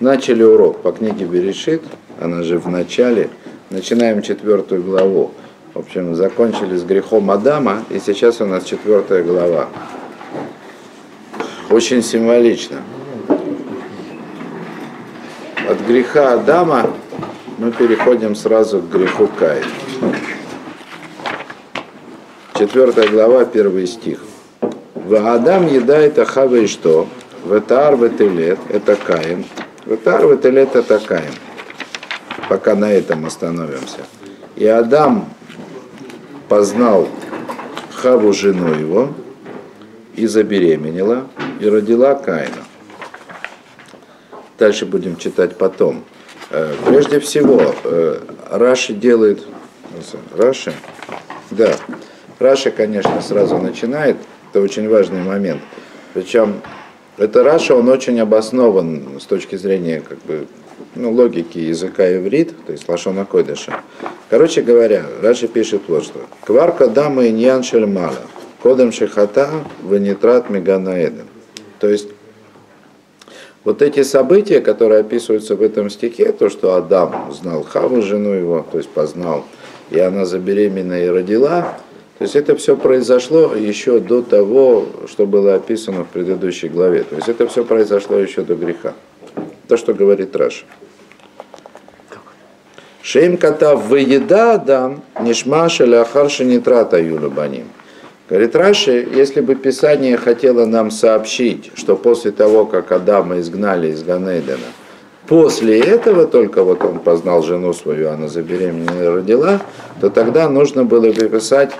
Начали урок по книге Берешит, она же в начале. Начинаем четвертую главу. В общем, закончили с грехом Адама, и сейчас у нас четвертая глава. Очень символично. От греха Адама мы переходим сразу к греху Каина. Четвертая глава, первый стих. Адам едает Ахава и что? Ветар ветелет, это Каин. Ветар ветелет, это Каин. Пока на этом остановимся. И Адам познал Хаву, жену его, и забеременела, и родила Каина. Дальше будем читать потом. Э, прежде всего, э, Раши делает... Раши? Да. Раши, конечно, сразу начинает. Это очень важный момент. Причем это Раша, он очень обоснован с точки зрения как бы, ну, логики языка иврит, то есть лашона койдыша. Короче говоря, Раши пишет вот что. Кварка дама иньян шельмала, кодем шехата венитрат меганаэден. То есть вот эти события, которые описываются в этом стихе, то, что Адам знал Хаву, жену его, то есть познал, и она забеременела и родила, то есть это все произошло еще до того, что было описано в предыдущей главе. То есть это все произошло еще до греха. То, что говорит Раши. שאם כתב וידע אדם, נשמע שלאחר שנטרד היו לו בנים. Говорит Раши, если бы Писание хотело нам сообщить, что после того, как Адама изгнали из Ган Эдена, после этого только вот он познал жену свою, она забеременела и родила, то тогда нужно было бы писать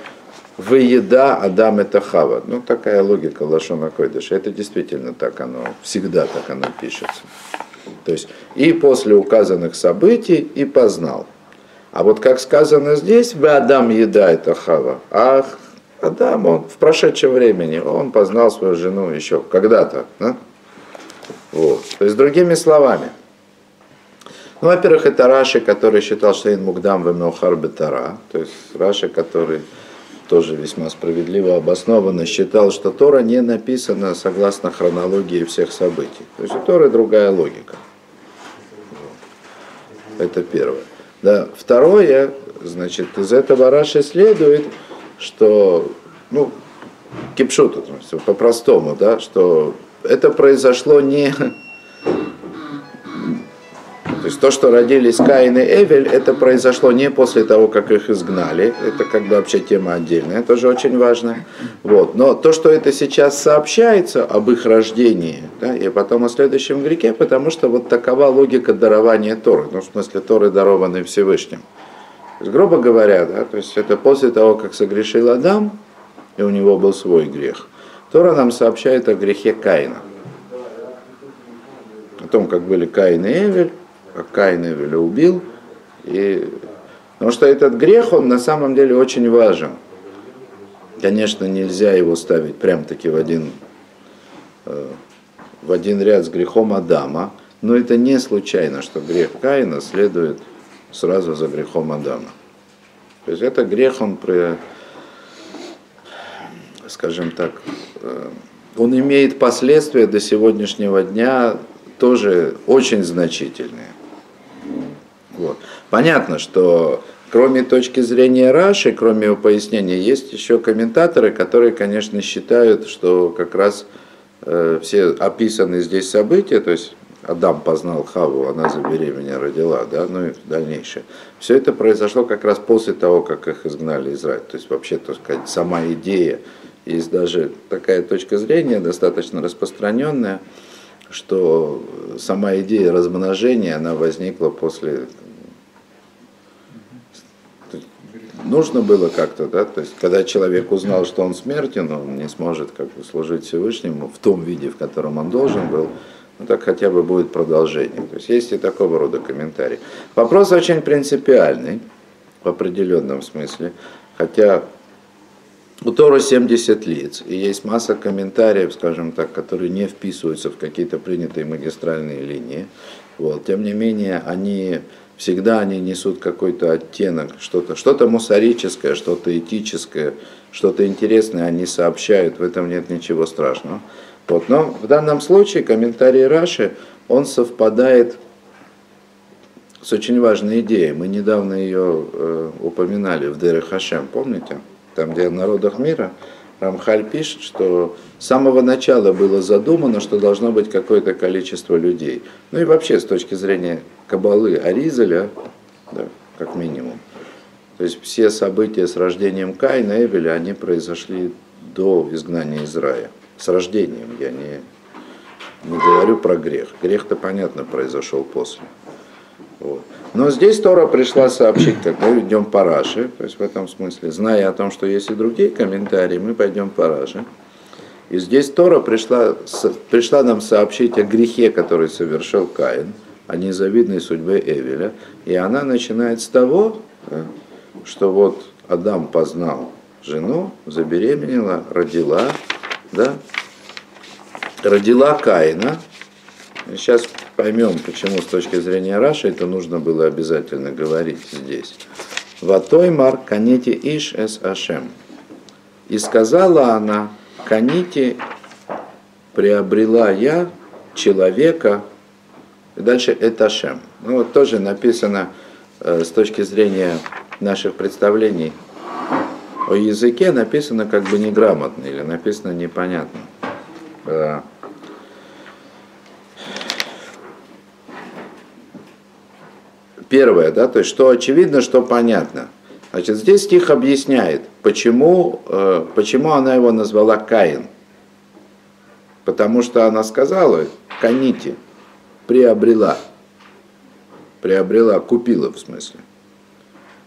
Выеда Адам это Хава. Ну, такая логика Лашона Койдыша. Это действительно так оно, всегда так оно пишется. То есть и после указанных событий и познал. А вот как сказано здесь, вы Адам еда это Хава. А Адам, он в прошедшем времени, он познал свою жену еще когда-то. Да? Вот. То есть другими словами. Ну, во-первых, это Раши, который считал, что Ин Мугдам Вемеохар Бетара. То есть Раши, который тоже весьма справедливо обоснованно считал, что Тора не написана согласно хронологии всех событий. То есть у Торы другая логика. Это первое. Да. Второе, значит, из этого Раши следует, что, ну, кипшут, по-простому, да, что это произошло не то есть то, что родились Каин и Эвель, это произошло не после того, как их изгнали. Это как бы вообще тема отдельная, тоже очень важно. Вот. Но то, что это сейчас сообщается об их рождении, да, и потом о следующем греке, потому что вот такова логика дарования Торы. Ну, в смысле, Торы дарованы Всевышним. То есть, грубо говоря, да, то есть это после того, как согрешил Адам, и у него был свой грех. Тора нам сообщает о грехе Каина. О том, как были Каин и Эвель, Каин Эвеля убил. И... Потому что этот грех, он на самом деле очень важен. Конечно, нельзя его ставить прям-таки в один, э, в один ряд с грехом Адама, но это не случайно, что грех Каина следует сразу за грехом Адама. То есть это грех, он, при, скажем так, э, он имеет последствия до сегодняшнего дня тоже очень значительные. Вот. Понятно, что кроме точки зрения Раши, кроме его пояснения, есть еще комментаторы, которые, конечно, считают, что как раз э, все описанные здесь события, то есть Адам познал Хаву, она забеременела, родила, да, ну и дальнейшее. Все это произошло как раз после того, как их изгнали из рая. То есть вообще, так сказать, сама идея, есть даже такая точка зрения, достаточно распространенная, что сама идея размножения, она возникла после нужно было как-то, да, то есть когда человек узнал, что он смертен, он не сможет как бы служить Всевышнему в том виде, в котором он должен был, ну так хотя бы будет продолжение. То есть есть и такого рода комментарии. Вопрос очень принципиальный в определенном смысле, хотя у Тора 70 лиц, и есть масса комментариев, скажем так, которые не вписываются в какие-то принятые магистральные линии. Вот. Тем не менее, они всегда они несут какой-то оттенок, что-то что мусорическое, что-то этическое, что-то интересное они сообщают, в этом нет ничего страшного. Вот, но в данном случае комментарий Раши, он совпадает с очень важной идеей. Мы недавно ее э, упоминали в Дере Хашем, помните? Там, где в народах мира Рамхаль пишет, что с самого начала было задумано, что должно быть какое-то количество людей. Ну и вообще, с точки зрения Кабалы Аризеля, да, как минимум. То есть все события с рождением Каина и Эвеля, они произошли до изгнания из рая. С рождением, я не, не говорю про грех. Грех-то, понятно, произошел после. Вот. Но здесь Тора пришла сообщить, как мы идем по Раши, то есть в этом смысле, зная о том, что есть и другие комментарии, мы пойдем по Раши. И здесь Тора пришла, пришла нам сообщить о грехе, который совершил Каин, о незавидной судьбе Эвеля. И она начинает с того, что вот Адам познал жену, забеременела, родила, да, родила Каина. Сейчас поймем, почему с точки зрения Раши это нужно было обязательно говорить здесь. Ватоймар канити иш эс ашем. И сказала она, канити приобрела я человека, и дальше это Ашем. Ну вот тоже написано э, с точки зрения наших представлений о языке, написано как бы неграмотно или написано непонятно. Первое, да, то есть что очевидно, что понятно. Значит, здесь стих объясняет, почему, э, почему она его назвала Каин. Потому что она сказала, каните, приобрела. Приобрела, купила в смысле.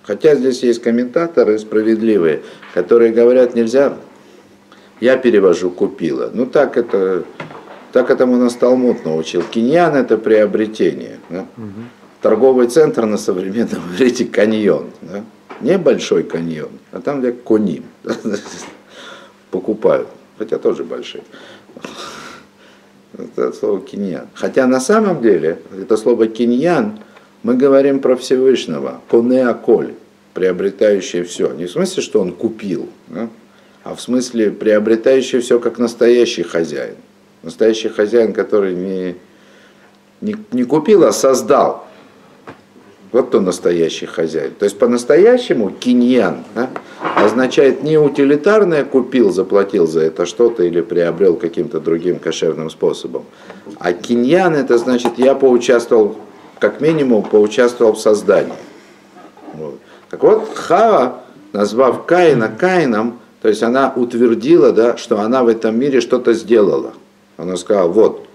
Хотя здесь есть комментаторы справедливые, которые говорят, нельзя, я перевожу купила. Ну так это, так этому нас Талмуд научил. Киньян это приобретение. Да? Угу торговый центр на современном иврите каньон. Да? Не большой каньон, а там где коним. Да? Покупают. Хотя тоже большие. Это слово киньян. Хотя на самом деле это слово киньян мы говорим про Всевышнего. Конеаколь, приобретающий все. Не в смысле, что он купил, да? а в смысле приобретающий все как настоящий хозяин. Настоящий хозяин, который не, не, не купил, а создал. Вот кто настоящий хозяин. То есть по-настоящему киньян да, означает не утилитарное купил, заплатил за это что-то или приобрел каким-то другим кошерным способом. А киньян это значит я поучаствовал, как минимум поучаствовал в создании. Вот. Так вот, Хава, назвав Каина Каином, то есть она утвердила, да, что она в этом мире что-то сделала. Она сказала, вот.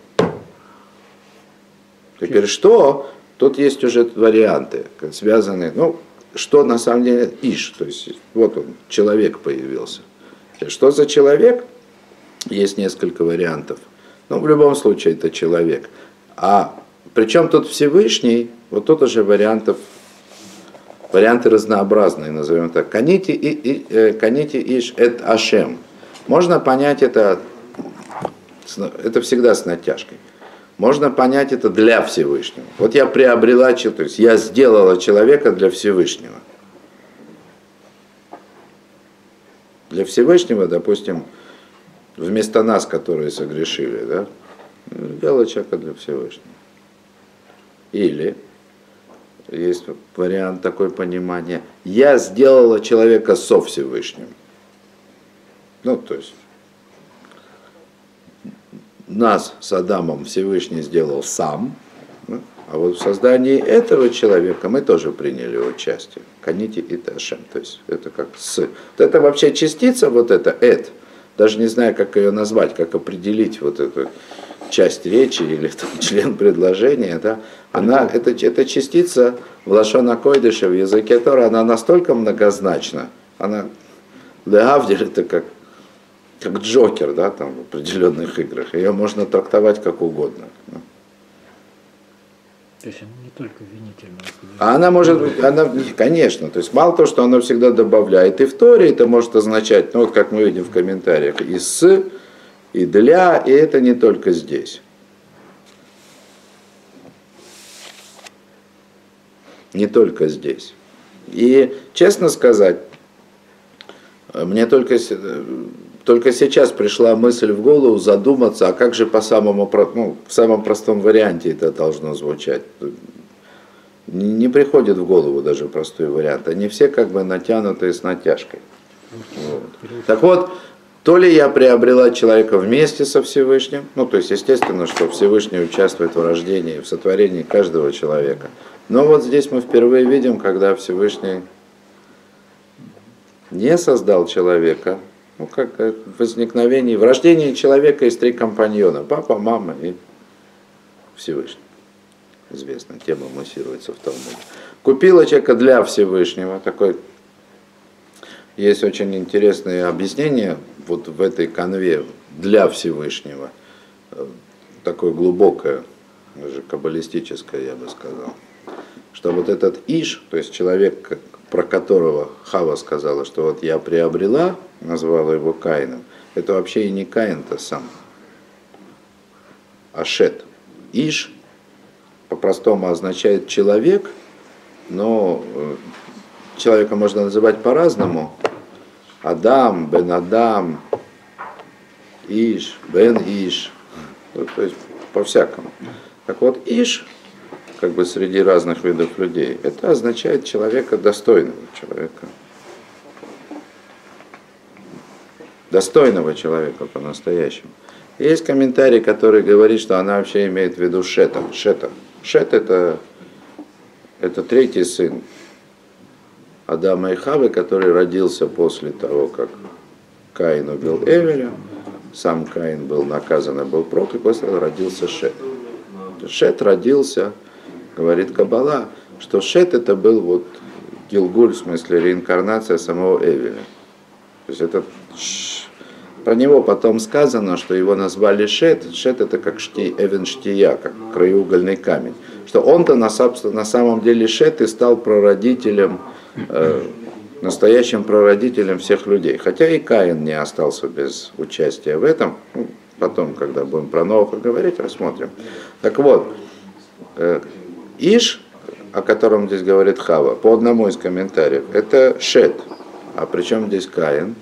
Теперь что? Тут есть уже варианты, связанные, ну, что на самом деле Иш, то есть вот он, человек появился. Что за человек? Есть несколько вариантов. Но в любом случае это человек. А причем тут Всевышний, вот тут уже вариантов, варианты разнообразные, назовем так. Канити, и, и, э, канити иш эт ашем. Можно понять это, это всегда с натяжкой. Можно понять это для Всевышнего. Вот я приобрела, то есть я сделала человека для Всевышнего. Для Всевышнего, допустим, вместо нас, которые согрешили, да, сделала человека для Всевышнего. Или есть вариант такой понимания, я сделала человека со Всевышним. Ну, то есть нас с Адамом Всевышний сделал сам, а вот в создании этого человека мы тоже приняли участие. Канити и Ташем. То есть это как с. Вот это вообще частица, вот это эт. Даже не знаю, как ее назвать, как определить вот эту часть речи или там, член предложения, да, она, это, это частица в Лашона Койдыше, в языке Тора, она настолько многозначна, она, Леавдиль, это как как Джокер, да, там в определенных играх. Ее можно трактовать как угодно. То есть она не только винительная. А она может быть, она, конечно, то есть мало того, что она всегда добавляет и в Торе, это может означать, ну вот как мы видим в комментариях, и с, и для, и это не только здесь. Не только здесь. И, честно сказать, мне только только сейчас пришла мысль в голову задуматься, а как же по самому, ну, в самом простом варианте это должно звучать. Не приходит в голову даже простой вариант. Они все как бы натянутые с натяжкой. Вот. Так вот, то ли я приобрела человека вместе со Всевышним, ну то есть естественно, что Всевышний участвует в рождении, в сотворении каждого человека. Но вот здесь мы впервые видим, когда Всевышний не создал человека, ну как в возникновении, в человека есть три компаньона, папа, мама и Всевышний. Известная тема муссируется в Талмуде. Купила человека для Всевышнего, такой есть очень интересное объяснение вот в этой конве для Всевышнего, э, такое глубокое, даже каббалистическое, я бы сказал, что вот этот Иш, то есть человек, про которого Хава сказала, что вот я приобрела, назвала его Каином, это вообще и не Каин-то сам, а Шет. Иш по-простому означает человек, но э, человека можно называть по-разному, Адам, Бен Адам, Иш, Бен Иш. Ну, то есть по-всякому. Так вот, Иш, как бы среди разных видов людей, это означает человека достойного человека. Достойного человека по-настоящему. Есть комментарий, который говорит, что она вообще имеет в виду Шета. Шета. Шет это, это третий сын Адама и Хавы, который родился после того, как Каин убил Эвеля. Сам Каин был наказан и был проклят, после этого родился Шет. Шет родился, говорит Кабала, что Шет это был вот Гилгуль, в смысле реинкарнация самого Эвеля. То есть это про него потом сказано, что его назвали Шет. Шет это как шти, Эвен Штия, как краеугольный камень. Что он-то на, на самом деле Шет и стал прародителем Э, настоящим прародителем всех людей. Хотя и Каин не остался без участия в этом. Ну, потом, когда будем про Нового говорить, рассмотрим. Так вот, э, Иш, о котором здесь говорит Хава, по одному из комментариев, это Шет. А причем здесь Каин?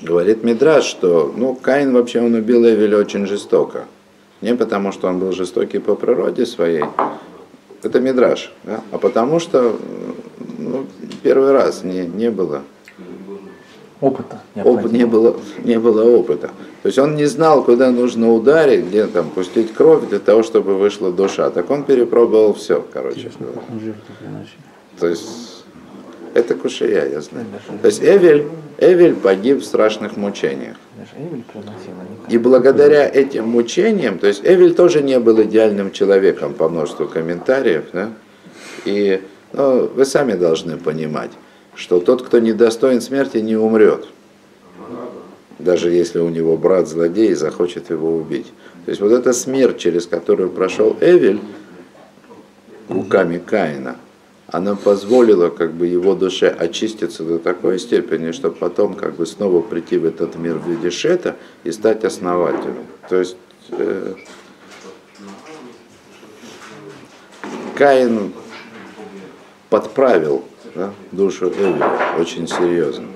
Говорит Мидраш, что ну, Каин вообще он убил Эвеля очень жестоко. Не потому, что он был жестокий по природе своей, это мидраж, да? а потому что ну, первый раз не, не было опыта. Оп, не, было, не было опыта. То есть он не знал, куда нужно ударить, где там пустить кровь для того, чтобы вышла душа. Так он перепробовал все, короче. То есть это кушая, я знаю. То есть Эвель, Эвель погиб в страшных мучениях. И благодаря этим мучениям, то есть Эвель тоже не был идеальным человеком по множеству комментариев, да? и ну, вы сами должны понимать, что тот, кто недостоин смерти, не умрет. Даже если у него брат злодей захочет его убить. То есть вот эта смерть, через которую прошел Эвель руками Каина, она позволила как бы его душе очиститься до такой степени, чтобы потом как бы снова прийти в этот мир в виде шета и стать основателем. То есть э, Каин подправил да, душу Эвеля очень серьезно.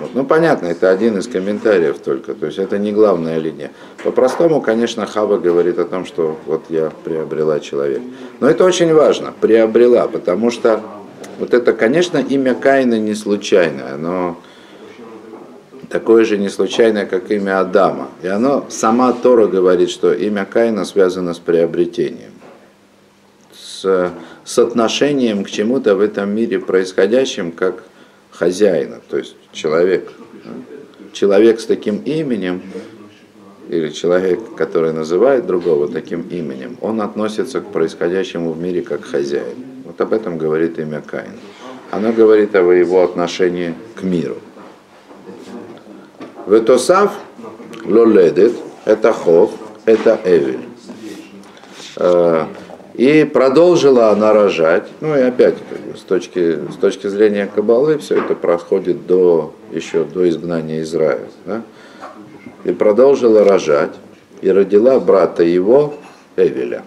Вот. Ну, понятно, это один из комментариев только, то есть это не главная линия. По-простому, конечно, Хава говорит о том, что вот я приобрела человека. Но это очень важно, приобрела, потому что вот это, конечно, имя Каина не случайное, но такое же не случайное, как имя Адама. И оно, сама Тора говорит, что имя Каина связано с приобретением, с, с отношением к чему-то в этом мире происходящим, как хозяина, то есть человек. Человек с таким именем, или человек, который называет другого таким именем, он относится к происходящему в мире как хозяин. Вот об этом говорит имя Каин. Оно говорит о его отношении к миру. Ветосав лоледет, это хов, это эвель. И продолжила она рожать. Ну и опять, как бы, с, точки, с точки зрения Кабалы, все это проходит до, еще до изгнания Израиля. Да? И продолжила рожать. И родила брата его, Эвеля.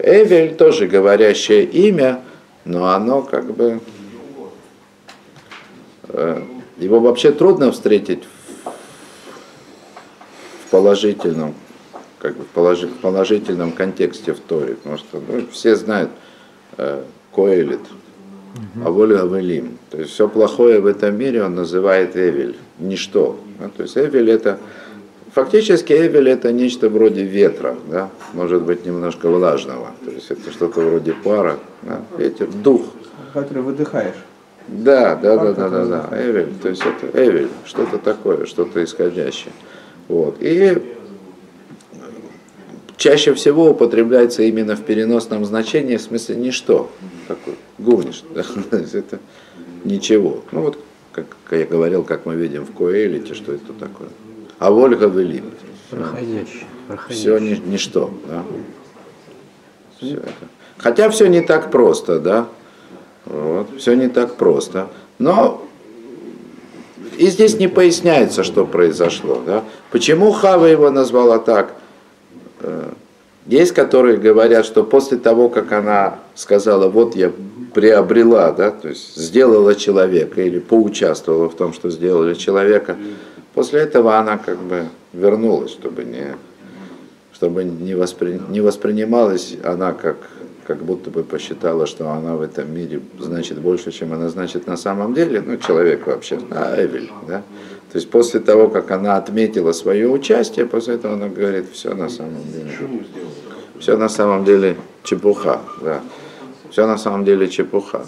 Эвель тоже говорящее имя, но оно как бы э, его вообще трудно встретить в положительном, как бы в положительном контексте в Торе, потому что ну, все знают э, Коэлит, а воля Авелим. То есть все плохое в этом мире он называет Эвель, ничто. Да? То есть Эвель это, фактически Эвель это нечто вроде ветра, да? может быть немножко влажного. То есть это что-то вроде пара, да? ветер, дух. Который выдыхаешь. Да, да, да, да, да, да, Эвель, то есть это Эвель, что-то такое, что-то исходящее. Вот. И чаще всего употребляется именно в переносном значении, в смысле ничто. Такой гурниш. Да? это ничего. Ну вот, как я говорил, как мы видим в Коэлите, что это такое. А Вольга Велим. Проходящий. Все ни, ничто. Да? Все это. Хотя все не так просто, да. Вот, все не так просто. Но и здесь не поясняется, что произошло. Да? Почему Хава его назвала так? Э, есть, которые говорят, что после того, как она сказала, вот я приобрела, да, то есть сделала человека или поучаствовала в том, что сделали человека, после этого она как бы вернулась, чтобы не, чтобы не, воспри, не воспринималась она как как будто бы посчитала, что она в этом мире значит больше, чем она значит на самом деле, ну, человек вообще, а Эвель, да. То есть после того, как она отметила свое участие, после этого она говорит, все на самом деле, все на самом деле чепуха, да. Все на самом деле чепуха.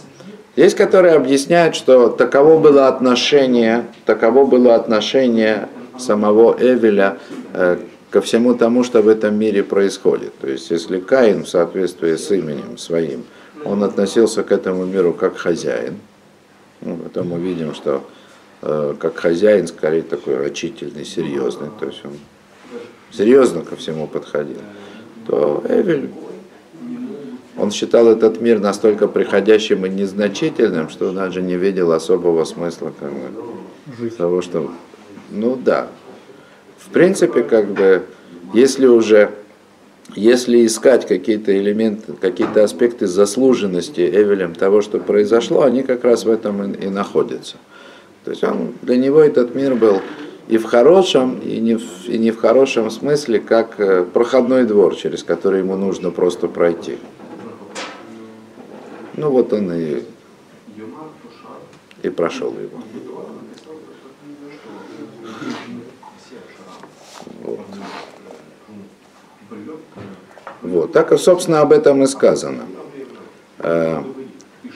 Есть, которые объясняют, что таково было отношение, таково было отношение самого Эвеля э, ко всему тому, что в этом мире происходит. То есть, если Каин в соответствии с именем своим, он относился к этому миру как хозяин, ну, потом мы видим, что э, как хозяин, скорее такой рачительный, серьезный, то есть он серьезно ко всему подходил, то Эвель, он считал этот мир настолько приходящим и незначительным, что даже не видел особого смысла как бы, того, что... Ну да, в принципе, как бы, если уже, если искать какие-то элементы, какие-то аспекты заслуженности Эвелем того, что произошло, они как раз в этом и, и находятся. То есть он, для него этот мир был и в хорошем, и не в, и не в хорошем смысле, как э, проходной двор, через который ему нужно просто пройти. Ну вот он и, и прошел его. Вот. Так, собственно, об этом и сказано. Э,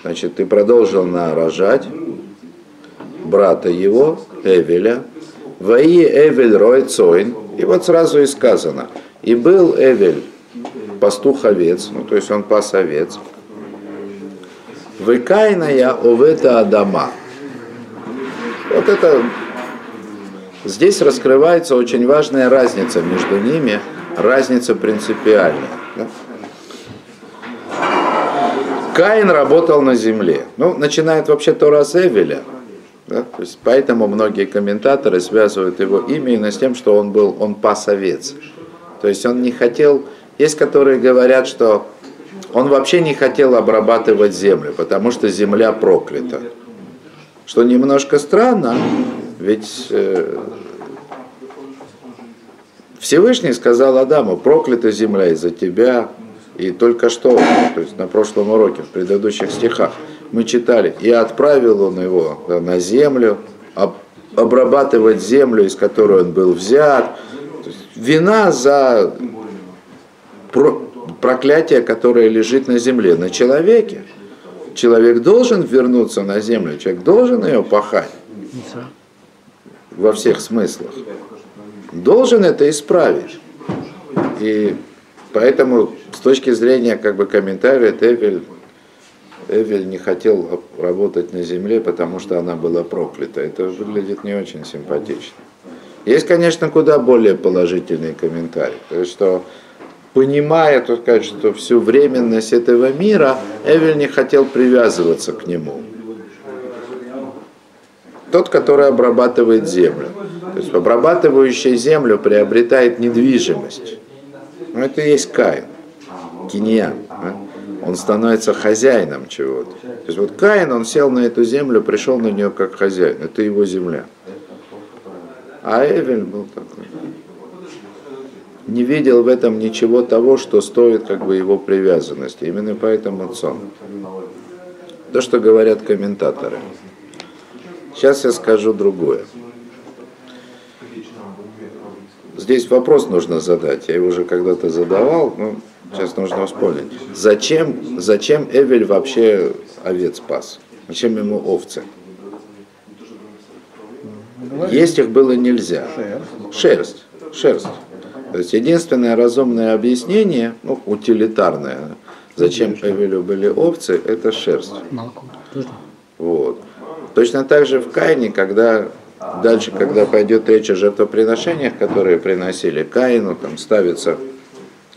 значит, ты продолжил нарожать брата его, Эвеля, Ваи Эвель Рой Цойн, и вот сразу и сказано, и был Эвель пастух овец, ну то есть он пас овец, Выкайная овета Адама. Вот это здесь раскрывается очень важная разница между ними – разница принципиальная. Каин работал на земле. Ну, начинает вообще Тора с Эвеля. Да? То есть, поэтому многие комментаторы связывают его именно с тем, что он был, он пас овец. То есть он не хотел, есть которые говорят, что он вообще не хотел обрабатывать землю, потому что земля проклята. Что немножко странно, ведь э, Всевышний сказал Адаму, проклята земля из-за тебя. И только что, то есть на прошлом уроке, в предыдущих стихах, мы читали, и отправил он его на землю, обрабатывать землю, из которой он был взят. вина за проклятие, которое лежит на земле, на человеке. Человек должен вернуться на землю, человек должен ее пахать во всех смыслах должен это исправить. И поэтому с точки зрения как бы комментария Эвель, Эвель не хотел работать на земле, потому что она была проклята. Это выглядит не очень симпатично. Есть, конечно, куда более положительный комментарий. То есть, что понимая, так сказать, что всю временность этого мира, Эвель не хотел привязываться к нему. Тот, который обрабатывает землю. То есть обрабатывающая землю приобретает недвижимость. Ну, это и есть Каин, киньян. А? он становится хозяином чего-то. То есть вот Каин, он сел на эту землю, пришел на нее как хозяин, это его земля. А Эвель был такой. Не видел в этом ничего того, что стоит как бы его привязанности. Именно поэтому сон. То, что говорят комментаторы. Сейчас я скажу другое. Здесь вопрос нужно задать. Я его уже когда-то задавал, но сейчас нужно вспомнить. Зачем, зачем Эвель вообще овец спас? Зачем ему овцы? Есть их было нельзя. Шерсть. Шерсть. То есть единственное разумное объяснение, ну, утилитарное, зачем Эвелю были овцы, это шерсть. Вот. Точно так же в Кайне, когда дальше, когда пойдет речь о жертвоприношениях, которые приносили Каину, там ставится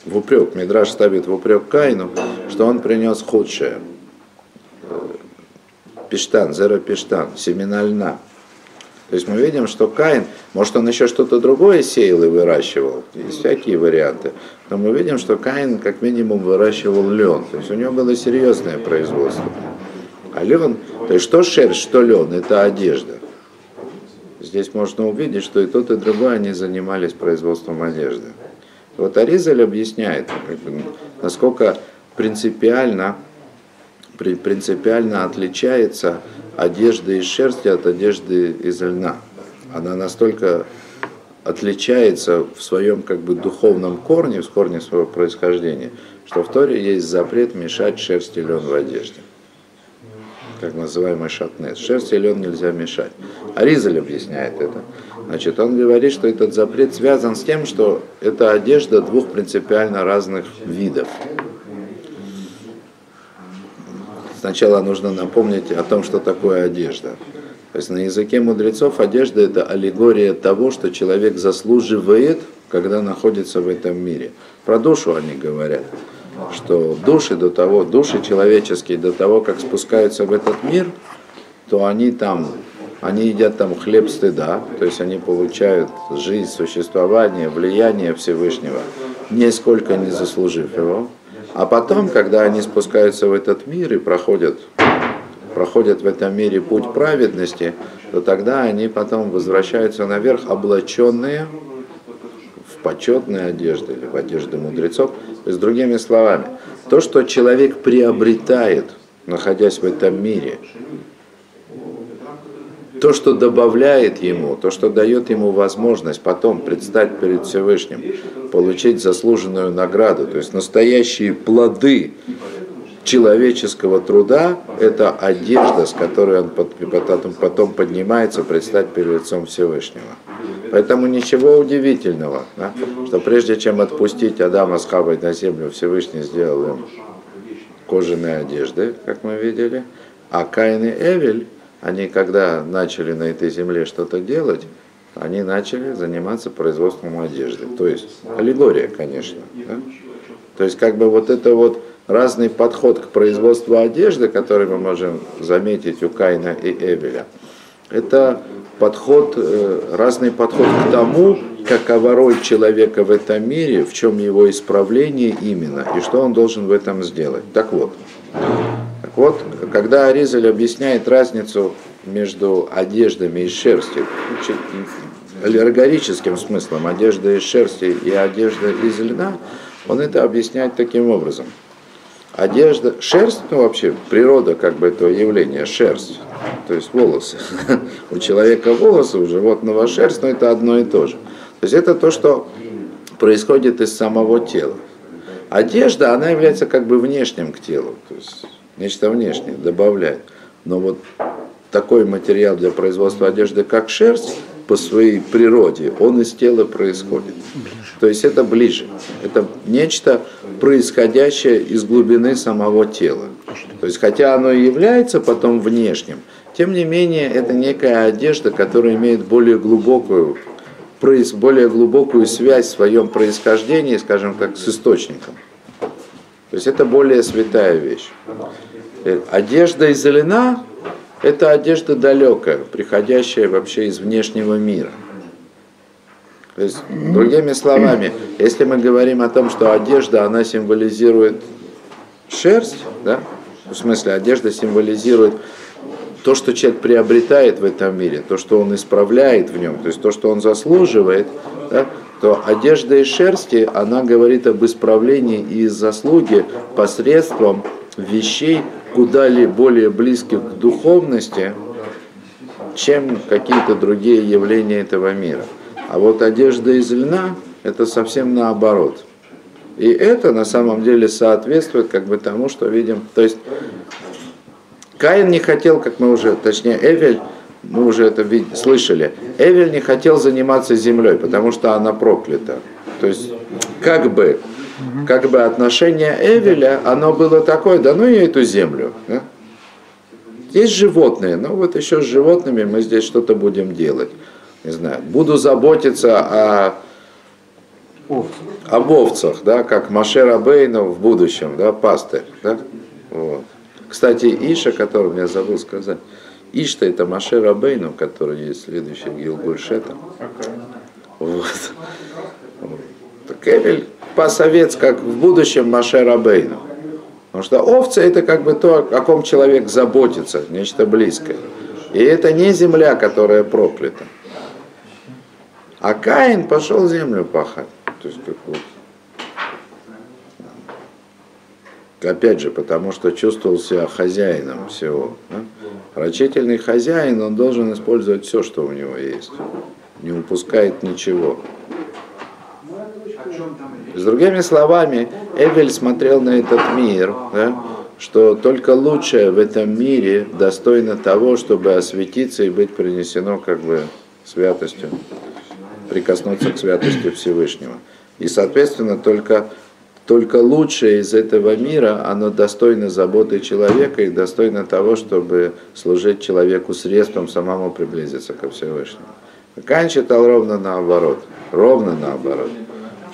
в упрек, Мидраш ставит в упрек Каину, что он принес худшее. Пиштан, зеро пиштан, семена льна. То есть мы видим, что Каин, может он еще что-то другое сеял и выращивал, есть всякие варианты, но мы видим, что Каин как минимум выращивал лен, то есть у него было серьезное производство. А лен, то есть что шерсть, что лен, это одежда. Здесь можно увидеть, что и тот, и другой они занимались производством одежды. Вот Аризаль объясняет, насколько принципиально, принципиально отличается одежда из шерсти от одежды из льна. Она настолько отличается в своем как бы духовном корне, в корне своего происхождения, что в Торе есть запрет мешать шерсть и лен в одежде. Как называемый шатнес. Шерсть и лен нельзя мешать. Аризаль объясняет это. Значит, он говорит, что этот запрет связан с тем, что это одежда двух принципиально разных видов. Сначала нужно напомнить о том, что такое одежда. То есть на языке мудрецов одежда это аллегория того, что человек заслуживает, когда находится в этом мире. Про душу они говорят, что души до того, души человеческие до того, как спускаются в этот мир, то они там, они едят там хлеб стыда, то есть они получают жизнь, существование, влияние Всевышнего, нисколько не заслужив его. А потом, когда они спускаются в этот мир и проходят, проходят в этом мире путь праведности, то тогда они потом возвращаются наверх, облаченные в почетные одежды или в одежды мудрецов. То есть, другими словами, то, что человек приобретает, находясь в этом мире, то, что добавляет ему, то, что дает ему возможность потом предстать перед Всевышним, получить заслуженную награду, то есть настоящие плоды человеческого труда – это одежда, с которой он потом, поднимается предстать перед лицом Всевышнего. Поэтому ничего удивительного, да, что прежде чем отпустить Адама с Хавой на землю, Всевышний сделал им кожаные одежды, как мы видели, а Каин и Эвель они когда начали на этой земле что-то делать, они начали заниматься производством одежды. То есть аллегория, конечно. Да? То есть как бы вот это вот разный подход к производству одежды, который мы можем заметить у Кайна и Эбеля, это подход, э, разный подход к тому, какова роль человека в этом мире, в чем его исправление именно, и что он должен в этом сделать. Так вот, вот, когда Аризаль объясняет разницу между одеждами из шерсти, аллергорическим смыслом, одежда из шерсти и одежда из льна, он это объясняет таким образом. Одежда, шерсть, ну вообще природа как бы этого явления, шерсть, то есть волосы. У человека волосы, у животного шерсть, но это одно и то же. То есть это то, что происходит из самого тела. Одежда, она является как бы внешним к телу. То есть нечто внешнее добавляет. Но вот такой материал для производства одежды, как шерсть, по своей природе, он из тела происходит. То есть это ближе. Это нечто происходящее из глубины самого тела. То есть хотя оно и является потом внешним, тем не менее это некая одежда, которая имеет более глубокую, более глубокую связь в своем происхождении, скажем так, с источником. То есть это более святая вещь. Э, одежда из это одежда далекая, приходящая вообще из внешнего мира. То есть, другими словами, если мы говорим о том, что одежда, она символизирует шерсть, да, в смысле одежда символизирует то, что человек приобретает в этом мире, то, что он исправляет в нем, то есть то, что он заслуживает, да, то одежда из шерсти, она говорит об исправлении и заслуге посредством вещей куда ли более близких к духовности, чем какие-то другие явления этого мира. А вот одежда из льна – это совсем наоборот. И это на самом деле соответствует как бы тому, что видим. То есть Каин не хотел, как мы уже, точнее Эвель, мы уже это слышали, Эвель не хотел заниматься землей, потому что она проклята. То есть как бы, как бы отношение Эвеля, оно было такое, да ну и эту землю. Да? Есть животные, но вот еще с животными мы здесь что-то будем делать. Не знаю, буду заботиться о об овцах, да, как Машер Абейну в будущем, да, пастырь, да, вот. Кстати, Иша, которым я забыл сказать, Ишта это Машер Абейну, который есть следующий Гилгульшета. Вот. Так Эвель пас овец, как в будущем Машер Абейну. Потому что овцы это как бы то, о ком человек заботится, нечто близкое. И это не земля, которая проклята. А Каин пошел землю пахать. То есть как вот опять же, потому что чувствовал себя хозяином всего. Да? Рачительный хозяин, он должен использовать все, что у него есть. Не упускает ничего. С другими словами, Эвель смотрел на этот мир, да, что только лучшее в этом мире достойно того, чтобы осветиться и быть принесено как бы святостью, прикоснуться к святости Всевышнего. И, соответственно, только только лучшее из этого мира, оно достойно заботы человека и достойно того, чтобы служить человеку средством самому приблизиться ко Всевышнему. Кан считал ровно наоборот, ровно наоборот,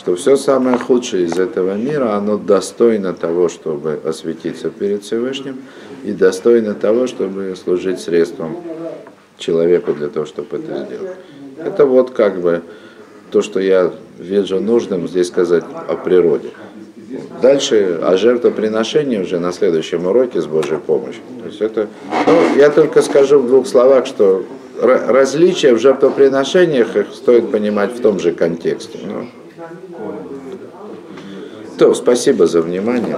что все самое худшее из этого мира, оно достойно того, чтобы осветиться перед Всевышним и достойно того, чтобы служить средством человеку для того, чтобы это сделать. Это вот как бы то, что я вижу нужным здесь сказать о природе. Дальше о жертвоприношении уже на следующем уроке с Божьей помощью. То есть это, ну, я только скажу в двух словах, что различия в жертвоприношениях их стоит понимать в том же контексте. Ну. То, спасибо за внимание.